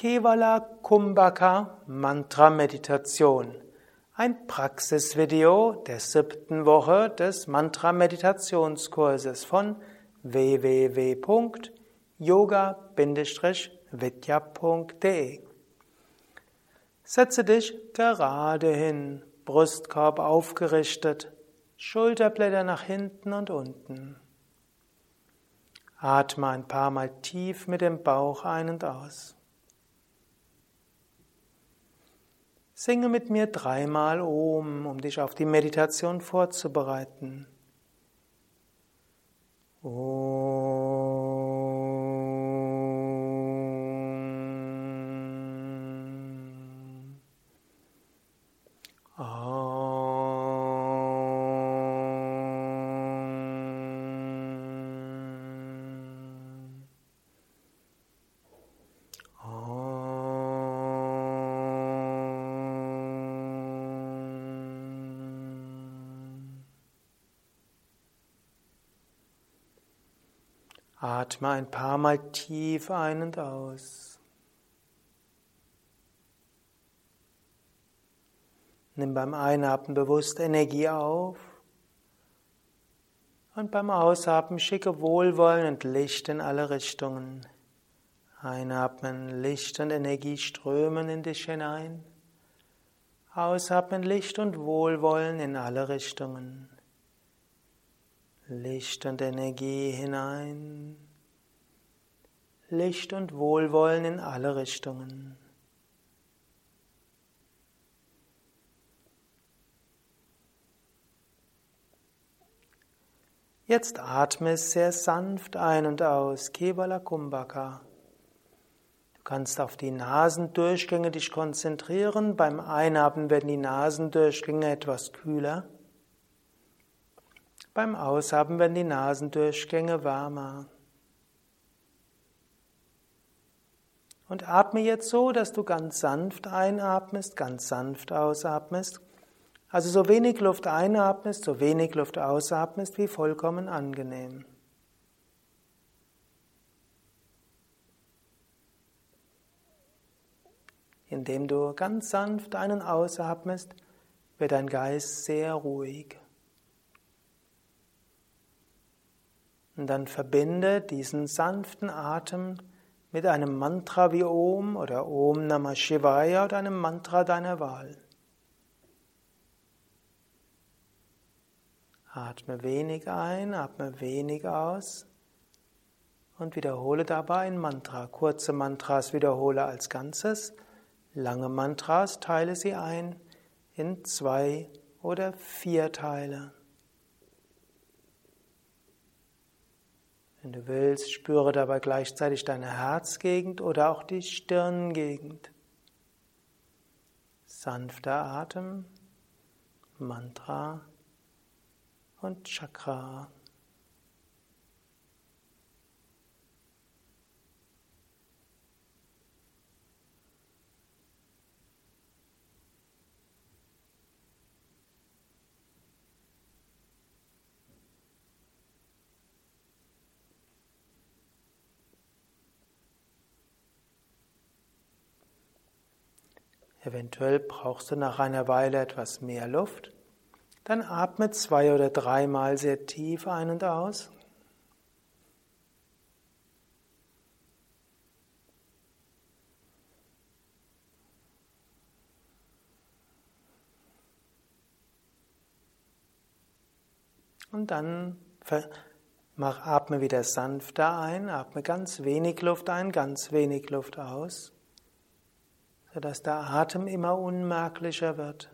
Kevala Kumbhaka Mantra Meditation. Ein Praxisvideo der siebten Woche des Mantra Meditationskurses von www.yoga-vidya.de. Setze dich gerade hin, Brustkorb aufgerichtet, Schulterblätter nach hinten und unten. Atme ein paar Mal tief mit dem Bauch ein und aus. Singe mit mir dreimal Om, um dich auf die Meditation vorzubereiten. Om. Atme ein paar Mal tief ein und aus. Nimm beim Einatmen bewusst Energie auf und beim Ausatmen schicke Wohlwollen und Licht in alle Richtungen. Einatmen, Licht und Energie strömen in dich hinein. Ausatmen, Licht und Wohlwollen in alle Richtungen. Licht und Energie hinein, Licht und Wohlwollen in alle Richtungen. Jetzt atme sehr sanft ein und aus, Kevala Kumbhaka. Du kannst auf die Nasendurchgänge dich konzentrieren. Beim Einatmen werden die Nasendurchgänge etwas kühler. Beim Aushaben werden die Nasendurchgänge wärmer. Und atme jetzt so, dass du ganz sanft einatmest, ganz sanft ausatmest. Also so wenig Luft einatmest, so wenig Luft ausatmest, wie vollkommen angenehm. Indem du ganz sanft einen ausatmest, wird dein Geist sehr ruhig. Und dann verbinde diesen sanften Atem mit einem Mantra wie Om oder Om Namah Shivaya oder einem Mantra deiner Wahl. Atme wenig ein, atme wenig aus und wiederhole dabei ein Mantra. Kurze Mantras wiederhole als Ganzes, lange Mantras teile sie ein in zwei oder vier Teile. Wenn du willst, spüre dabei gleichzeitig deine Herzgegend oder auch die Stirngegend. Sanfter Atem, Mantra und Chakra. Eventuell brauchst du nach einer Weile etwas mehr Luft. Dann atme zwei oder dreimal sehr tief ein und aus. Und dann atme wieder sanfter ein, atme ganz wenig Luft ein, ganz wenig Luft aus sodass der Atem immer unmerklicher wird.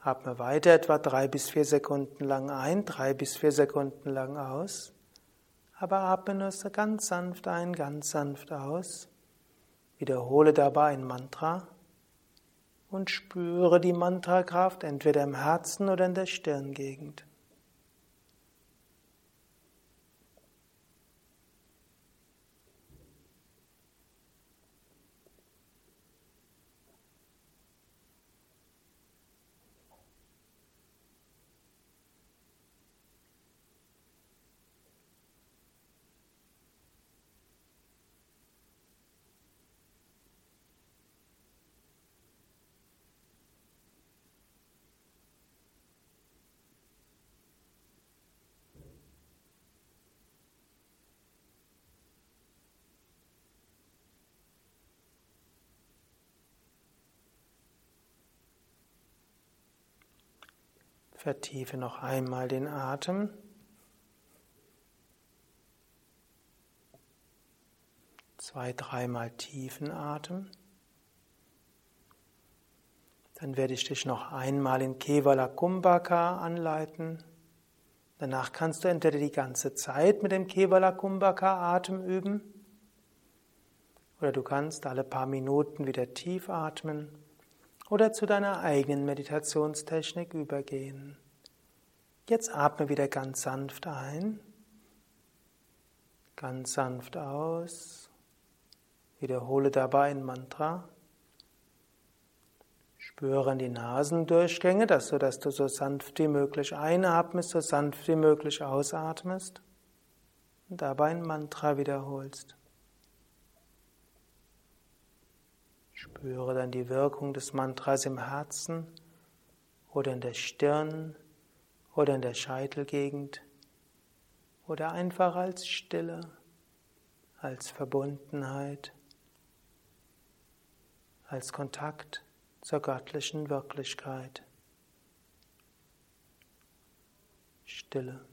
Atme weiter etwa drei bis vier Sekunden lang ein, drei bis vier Sekunden lang aus. Aber atme nur so ganz sanft ein, ganz sanft aus. Wiederhole dabei ein Mantra und spüre die Mantrakraft entweder im Herzen oder in der Stirngegend. Vertiefe noch einmal den Atem. Zwei, dreimal tiefen Atem. Dann werde ich dich noch einmal in Kevala Kumbhaka anleiten. Danach kannst du entweder die ganze Zeit mit dem Kevala Kumbhaka Atem üben oder du kannst alle paar Minuten wieder tief atmen oder zu deiner eigenen Meditationstechnik übergehen. Jetzt atme wieder ganz sanft ein, ganz sanft aus. Wiederhole dabei ein Mantra. Spüre an die Nasendurchgänge, dass du, dass du so sanft wie möglich einatmest, so sanft wie möglich ausatmest und dabei ein Mantra wiederholst. Spüre dann die Wirkung des Mantras im Herzen oder in der Stirn oder in der Scheitelgegend oder einfach als Stille, als Verbundenheit, als Kontakt zur göttlichen Wirklichkeit. Stille.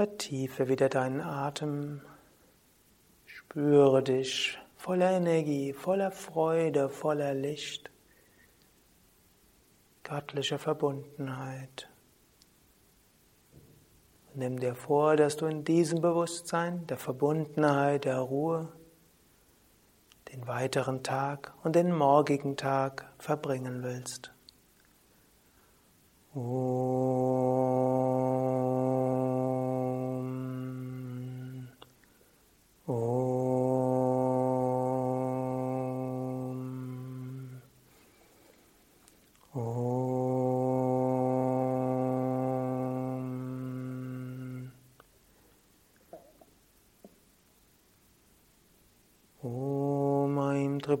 Vertiefe wieder deinen Atem. Spüre dich voller Energie, voller Freude, voller Licht, göttlicher Verbundenheit. Nimm dir vor, dass du in diesem Bewusstsein der Verbundenheit, der Ruhe, den weiteren Tag und den morgigen Tag verbringen willst. Om.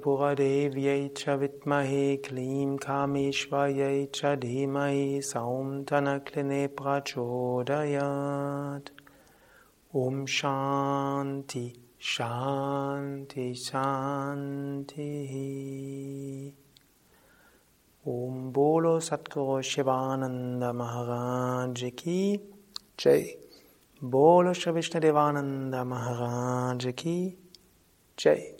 Aim Tripura Devyai cha Vitmahe Klim Kameshvayai cha Dhimahi Saum Tanakline Prachodayat. Om Shanti Shanti Shanti. Om Bolo Satguru Shivananda Maharaj Ki Jai. Bolo Shri Vishnadevananda Maharaj Ki Jai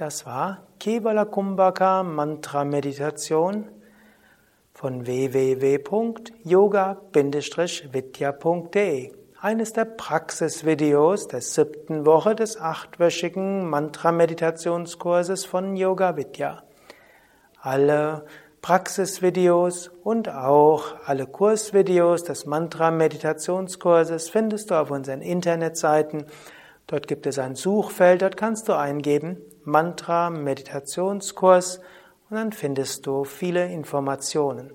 Das war Kevala Kumbhaka Mantra Meditation von www.yoga-vidya.de eines der Praxisvideos der siebten Woche des achtwöchigen Mantra-Meditationskurses von Yoga Vidya. Alle Praxisvideos und auch alle Kursvideos des Mantra-Meditationskurses findest du auf unseren Internetseiten. Dort gibt es ein Suchfeld, dort kannst du eingeben Mantra-Meditationskurs und dann findest du viele Informationen.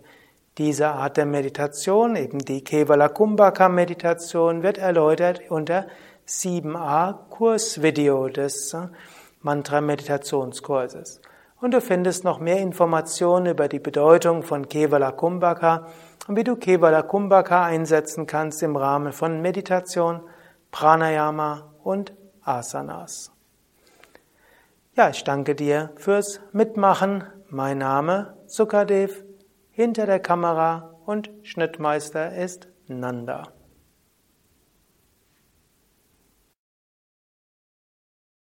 Diese Art der Meditation, eben die Kevala Kumbhaka Meditation, wird erläutert unter 7a Kursvideo des Mantra Meditationskurses. Und du findest noch mehr Informationen über die Bedeutung von Kevala Kumbhaka und wie du Kevala Kumbhaka einsetzen kannst im Rahmen von Meditation, Pranayama und Asanas. Ja, ich danke dir fürs Mitmachen. Mein Name Sukadev, hinter der Kamera und Schnittmeister ist Nanda.